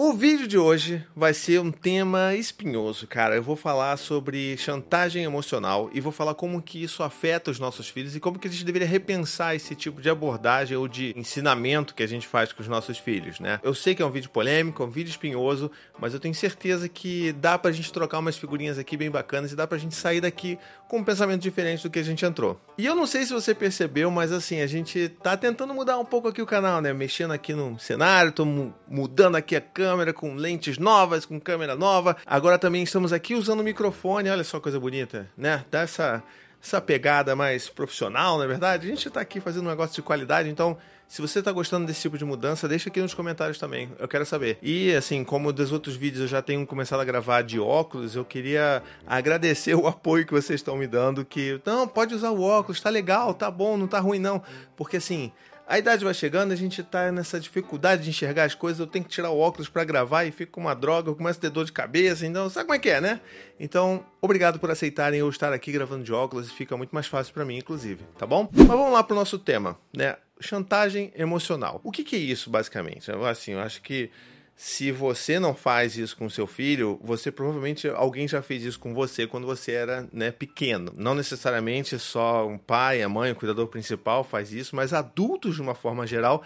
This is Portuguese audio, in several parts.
O vídeo de hoje vai ser um tema espinhoso, cara. Eu vou falar sobre chantagem emocional e vou falar como que isso afeta os nossos filhos e como que a gente deveria repensar esse tipo de abordagem ou de ensinamento que a gente faz com os nossos filhos, né? Eu sei que é um vídeo polêmico, é um vídeo espinhoso, mas eu tenho certeza que dá pra gente trocar umas figurinhas aqui bem bacanas e dá pra gente sair daqui com um pensamento diferente do que a gente entrou. E eu não sei se você percebeu, mas assim, a gente tá tentando mudar um pouco aqui o canal, né? Mexendo aqui no cenário, tô mudando aqui a câmera câmera com lentes novas, com câmera nova. Agora também estamos aqui usando o microfone, olha só coisa bonita, né? Dá essa, essa pegada mais profissional, na é verdade. A gente está aqui fazendo um negócio de qualidade, então se você está gostando desse tipo de mudança, deixa aqui nos comentários também. Eu quero saber. E assim, como dos outros vídeos eu já tenho começado a gravar de óculos, eu queria agradecer o apoio que vocês estão me dando. Que não, pode usar o óculos, tá legal, tá bom, não tá ruim não. Porque assim, a idade vai chegando, a gente tá nessa dificuldade de enxergar as coisas, eu tenho que tirar o óculos para gravar e fico com uma droga, eu começo a ter dor de cabeça, então sabe como é que é, né? Então, obrigado por aceitarem eu estar aqui gravando de óculos, fica muito mais fácil para mim, inclusive, tá bom? Mas vamos lá pro nosso tema, né? Chantagem emocional. O que, que é isso, basicamente? Assim, eu acho que se você não faz isso com seu filho, você provavelmente alguém já fez isso com você quando você era né, pequeno. Não necessariamente só um pai, a mãe, o cuidador principal faz isso, mas adultos de uma forma geral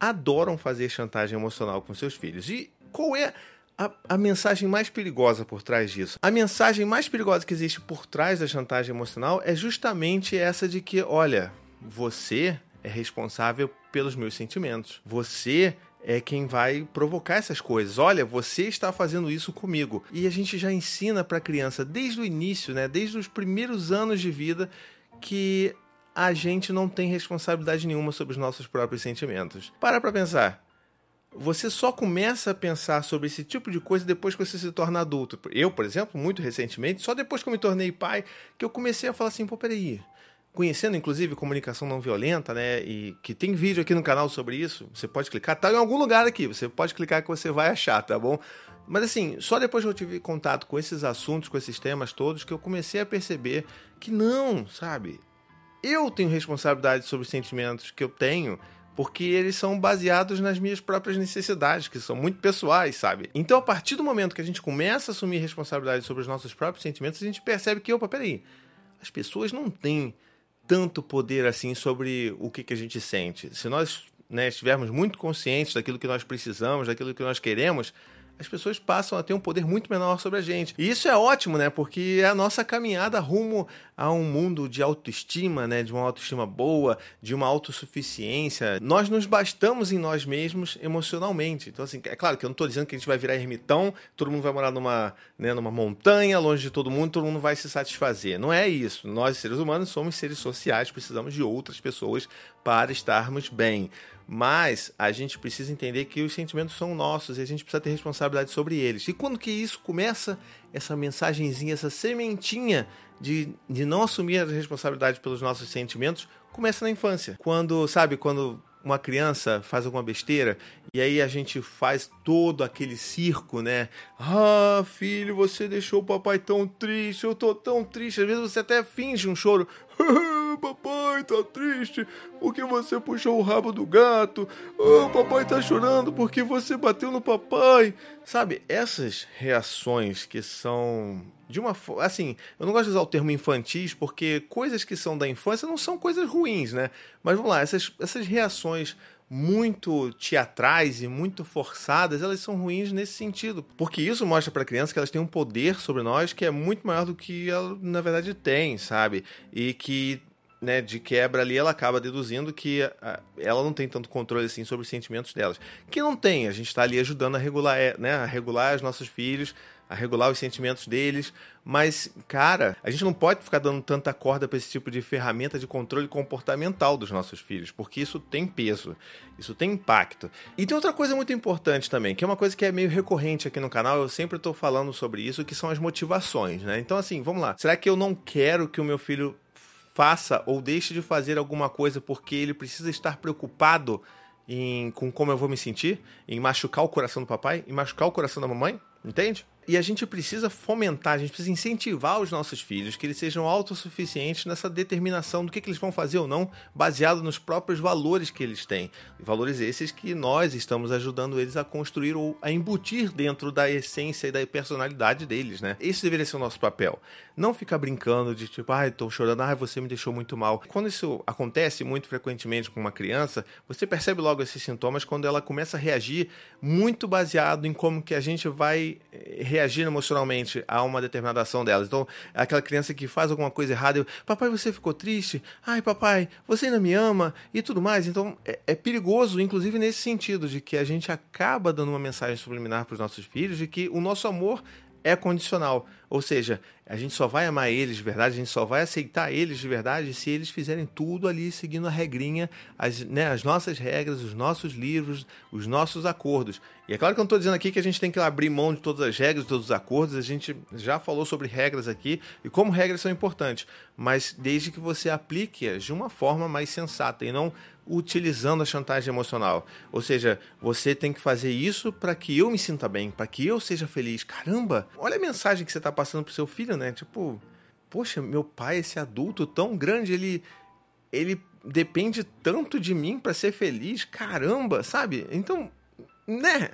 adoram fazer chantagem emocional com seus filhos. E qual é a, a, mensagem mais perigosa por trás disso? A mensagem mais perigosa que existe por trás da chantagem emocional é justamente essa de que, olha, você é responsável pelos meus sentimentos. Você é quem vai provocar essas coisas. Olha, você está fazendo isso comigo. E a gente já ensina para a criança desde o início, né, desde os primeiros anos de vida, que a gente não tem responsabilidade nenhuma sobre os nossos próprios sentimentos. Para para pensar. Você só começa a pensar sobre esse tipo de coisa depois que você se torna adulto. Eu, por exemplo, muito recentemente, só depois que eu me tornei pai, que eu comecei a falar assim, pô, peraí, conhecendo inclusive comunicação não violenta, né? E que tem vídeo aqui no canal sobre isso. Você pode clicar, tá em algum lugar aqui. Você pode clicar que você vai achar, tá bom? Mas assim, só depois que eu tive contato com esses assuntos, com esses temas todos, que eu comecei a perceber que não, sabe? Eu tenho responsabilidade sobre os sentimentos que eu tenho, porque eles são baseados nas minhas próprias necessidades, que são muito pessoais, sabe? Então, a partir do momento que a gente começa a assumir responsabilidade sobre os nossos próprios sentimentos, a gente percebe que, opa, peraí, as pessoas não têm tanto poder assim sobre o que, que a gente sente. Se nós né, estivermos muito conscientes daquilo que nós precisamos, daquilo que nós queremos, as pessoas passam a ter um poder muito menor sobre a gente. E isso é ótimo, né? Porque é a nossa caminhada rumo a um mundo de autoestima, né? De uma autoestima boa, de uma autossuficiência. Nós nos bastamos em nós mesmos emocionalmente. Então, assim, é claro que eu não estou dizendo que a gente vai virar ermitão, todo mundo vai morar numa, né, numa montanha, longe de todo mundo, todo mundo vai se satisfazer. Não é isso. Nós, seres humanos, somos seres sociais, precisamos de outras pessoas para estarmos bem. Mas a gente precisa entender que os sentimentos são nossos e a gente precisa ter responsabilidade sobre eles. E quando que isso começa, essa mensagenzinha, essa sementinha de, de não assumir a responsabilidade pelos nossos sentimentos, começa na infância. Quando, sabe, quando uma criança faz alguma besteira e aí a gente faz todo aquele circo, né? Ah, filho, você deixou o papai tão triste, eu tô tão triste. Às vezes você até finge um choro. papai tá triste porque você puxou o rabo do gato. Oh, papai tá chorando porque você bateu no papai. Sabe, essas reações que são de uma assim, eu não gosto de usar o termo infantis porque coisas que são da infância não são coisas ruins, né? Mas vamos lá, essas, essas reações muito teatrais e muito forçadas, elas são ruins nesse sentido. Porque isso mostra para criança que elas têm um poder sobre nós que é muito maior do que ela na verdade tem, sabe? E que né, de quebra ali, ela acaba deduzindo que a, ela não tem tanto controle assim sobre os sentimentos delas. Que não tem, a gente está ali ajudando a regular, é, né, a regular os nossos filhos, a regular os sentimentos deles, mas, cara, a gente não pode ficar dando tanta corda para esse tipo de ferramenta de controle comportamental dos nossos filhos, porque isso tem peso, isso tem impacto. E tem outra coisa muito importante também, que é uma coisa que é meio recorrente aqui no canal, eu sempre estou falando sobre isso, que são as motivações, né? Então, assim, vamos lá. Será que eu não quero que o meu filho faça ou deixe de fazer alguma coisa porque ele precisa estar preocupado em, com como eu vou me sentir, em machucar o coração do papai, em machucar o coração da mamãe, entende? E a gente precisa fomentar, a gente precisa incentivar os nossos filhos que eles sejam autossuficientes nessa determinação do que, que eles vão fazer ou não, baseado nos próprios valores que eles têm. Valores esses que nós estamos ajudando eles a construir ou a embutir dentro da essência e da personalidade deles, né? Esse deveria ser o nosso papel. Não ficar brincando de tipo, ai, ah, tô chorando, ai, você me deixou muito mal. Quando isso acontece muito frequentemente com uma criança, você percebe logo esses sintomas quando ela começa a reagir muito baseado em como que a gente vai reagir eh, reagir emocionalmente a uma determinada ação delas. Então, aquela criança que faz alguma coisa errada, eu, papai, você ficou triste? Ai, papai, você ainda me ama? E tudo mais. Então, é, é perigoso, inclusive nesse sentido, de que a gente acaba dando uma mensagem subliminar para os nossos filhos de que o nosso amor é condicional. Ou seja, a gente só vai amar eles de verdade, a gente só vai aceitar eles de verdade se eles fizerem tudo ali seguindo a regrinha, as, né, as nossas regras, os nossos livros, os nossos acordos. E é claro que eu não estou dizendo aqui que a gente tem que abrir mão de todas as regras, todos os acordos, a gente já falou sobre regras aqui e como regras são importantes, mas desde que você aplique-as de uma forma mais sensata e não utilizando a chantagem emocional. Ou seja, você tem que fazer isso para que eu me sinta bem, para que eu seja feliz. Caramba, olha a mensagem que você está passando pro seu filho, né? Tipo, poxa, meu pai, esse adulto tão grande, ele ele depende tanto de mim para ser feliz. Caramba, sabe? Então, né,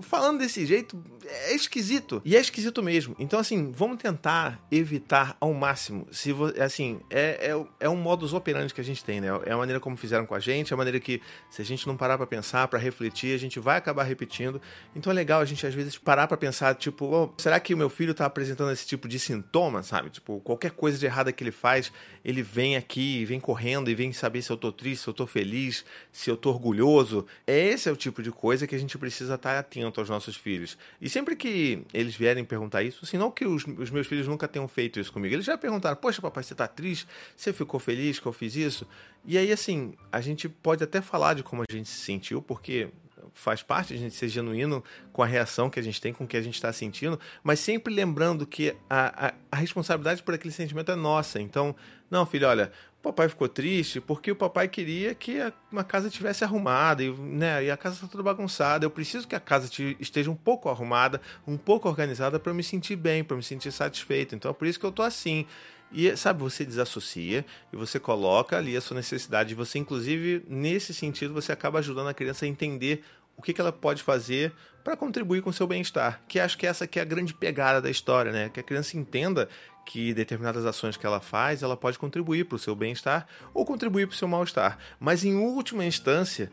falando desse jeito, é esquisito. E é esquisito mesmo. Então, assim, vamos tentar evitar ao máximo. Se assim, é, é, é um modus operandi que a gente tem, né? É a maneira como fizeram com a gente, é a maneira que, se a gente não parar para pensar, para refletir, a gente vai acabar repetindo. Então é legal a gente, às vezes, parar para pensar, tipo, oh, será que o meu filho tá apresentando esse tipo de sintoma, sabe? Tipo, qualquer coisa de errada que ele faz, ele vem aqui, vem correndo e vem saber se eu tô triste, se eu tô feliz, se eu tô orgulhoso. Esse é o tipo de coisa que a gente precisa estar atento aos nossos filhos. E sempre que eles vierem perguntar isso, assim, não que os, os meus filhos nunca tenham feito isso comigo, eles já perguntaram: Poxa, papai, você está triste? Você ficou feliz que eu fiz isso? E aí, assim, a gente pode até falar de como a gente se sentiu, porque faz parte a gente ser genuíno com a reação que a gente tem, com o que a gente está sentindo, mas sempre lembrando que a, a, a, responsabilidade por aquele sentimento é nossa. Então, não, filho, olha, o papai ficou triste porque o papai queria que uma casa tivesse arrumada e, né, e a casa está toda bagunçada. Eu preciso que a casa esteja um pouco arrumada, um pouco organizada para eu me sentir bem, para me sentir satisfeito. Então é por isso que eu tô assim. E sabe, você desassocia e você coloca ali a sua necessidade. Você, inclusive, nesse sentido, você acaba ajudando a criança a entender o que, que ela pode fazer para contribuir com o seu bem-estar. Que acho que essa que é a grande pegada da história, né? Que a criança entenda que determinadas ações que ela faz, ela pode contribuir para o seu bem-estar ou contribuir para o seu mal-estar. Mas em última instância,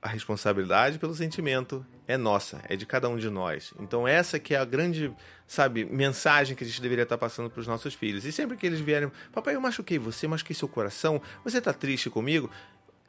a responsabilidade pelo sentimento é nossa, é de cada um de nós. Então essa que é a grande, sabe, mensagem que a gente deveria estar passando para os nossos filhos. E sempre que eles vierem, papai, eu machuquei você, machuquei seu coração, você está triste comigo?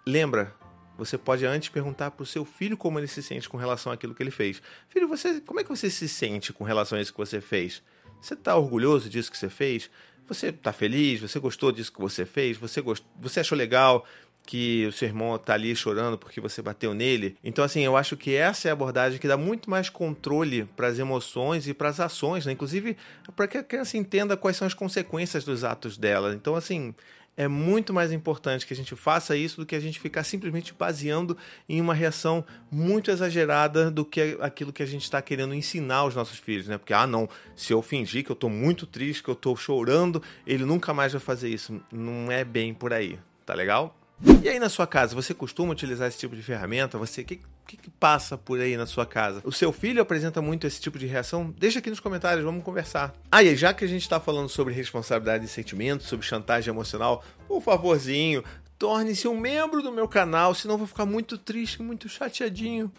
Lembra, você pode antes perguntar para o seu filho como ele se sente com relação àquilo que ele fez. Filho, você, como é que você se sente com relação a isso que você fez? Você está orgulhoso disso que você fez? Você está feliz? Você gostou disso que você fez? Você, gost... você achou legal que o seu irmão está ali chorando porque você bateu nele? Então, assim, eu acho que essa é a abordagem que dá muito mais controle para as emoções e para as ações, né? Inclusive, para que a criança entenda quais são as consequências dos atos dela. Então, assim, é muito mais importante que a gente faça isso do que a gente ficar simplesmente baseando em uma reação muito exagerada do que aquilo que a gente está querendo ensinar aos nossos filhos, né? Porque, ah, não, se eu fingir que eu estou muito triste, que eu estou chorando, ele nunca mais vai fazer isso. Não é bem por aí, tá legal? E aí na sua casa, você costuma utilizar esse tipo de ferramenta? Você que que, que, passa por aí na sua casa? O seu filho apresenta muito esse tipo de reação? Deixa aqui nos comentários, vamos conversar. Ah, e já que a gente está falando sobre responsabilidade e sentimentos, sobre chantagem emocional, por favorzinho, torne-se um membro do meu canal, senão eu vou ficar muito triste, muito chateadinho.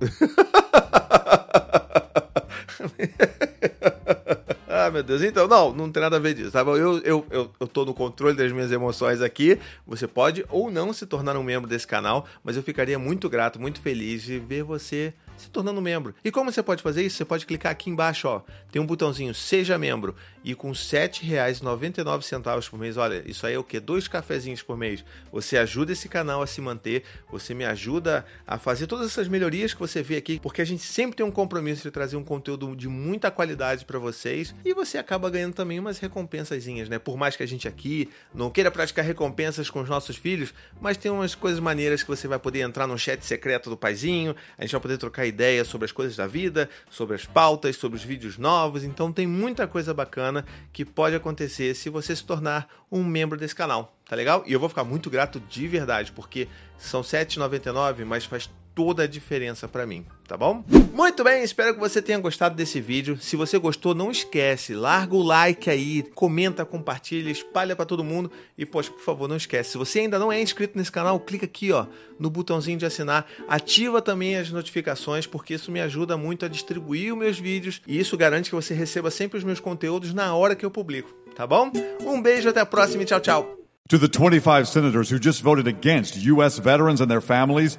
Meu Deus. Então, não, não tem nada a ver disso, tá? Eu, eu, eu, eu tô no controle das minhas emoções aqui. Você pode ou não se tornar um membro desse canal, mas eu ficaria muito grato, muito feliz de ver você se tornando membro. E como você pode fazer isso? Você pode clicar aqui embaixo, ó. Tem um botãozinho Seja Membro. E com R$ 7,99 por mês, olha, isso aí é o quê? Dois cafezinhos por mês. Você ajuda esse canal a se manter, você me ajuda a fazer todas essas melhorias que você vê aqui, porque a gente sempre tem um compromisso de trazer um conteúdo de muita qualidade para vocês e você acaba ganhando também umas recompensazinhas, né? Por mais que a gente aqui não queira praticar recompensas com os nossos filhos, mas tem umas coisas maneiras que você vai poder entrar no chat secreto do paizinho, a gente vai poder trocar ideia sobre as coisas da vida, sobre as pautas, sobre os vídeos novos. Então tem muita coisa bacana que pode acontecer se você se tornar um membro desse canal, tá legal? E eu vou ficar muito grato de verdade, porque são R$ 7,99, mas faz toda a diferença para mim, tá bom? Muito bem, espero que você tenha gostado desse vídeo. Se você gostou, não esquece, larga o like aí, comenta, compartilha, espalha para todo mundo e poxa, por favor, não esquece. Se você ainda não é inscrito nesse canal, clica aqui, ó, no botãozinho de assinar, ativa também as notificações porque isso me ajuda muito a distribuir os meus vídeos e isso garante que você receba sempre os meus conteúdos na hora que eu publico, tá bom? Um beijo, até a próxima e tchau, tchau. To the 25 senators who just voted against U.S. veterans and their families,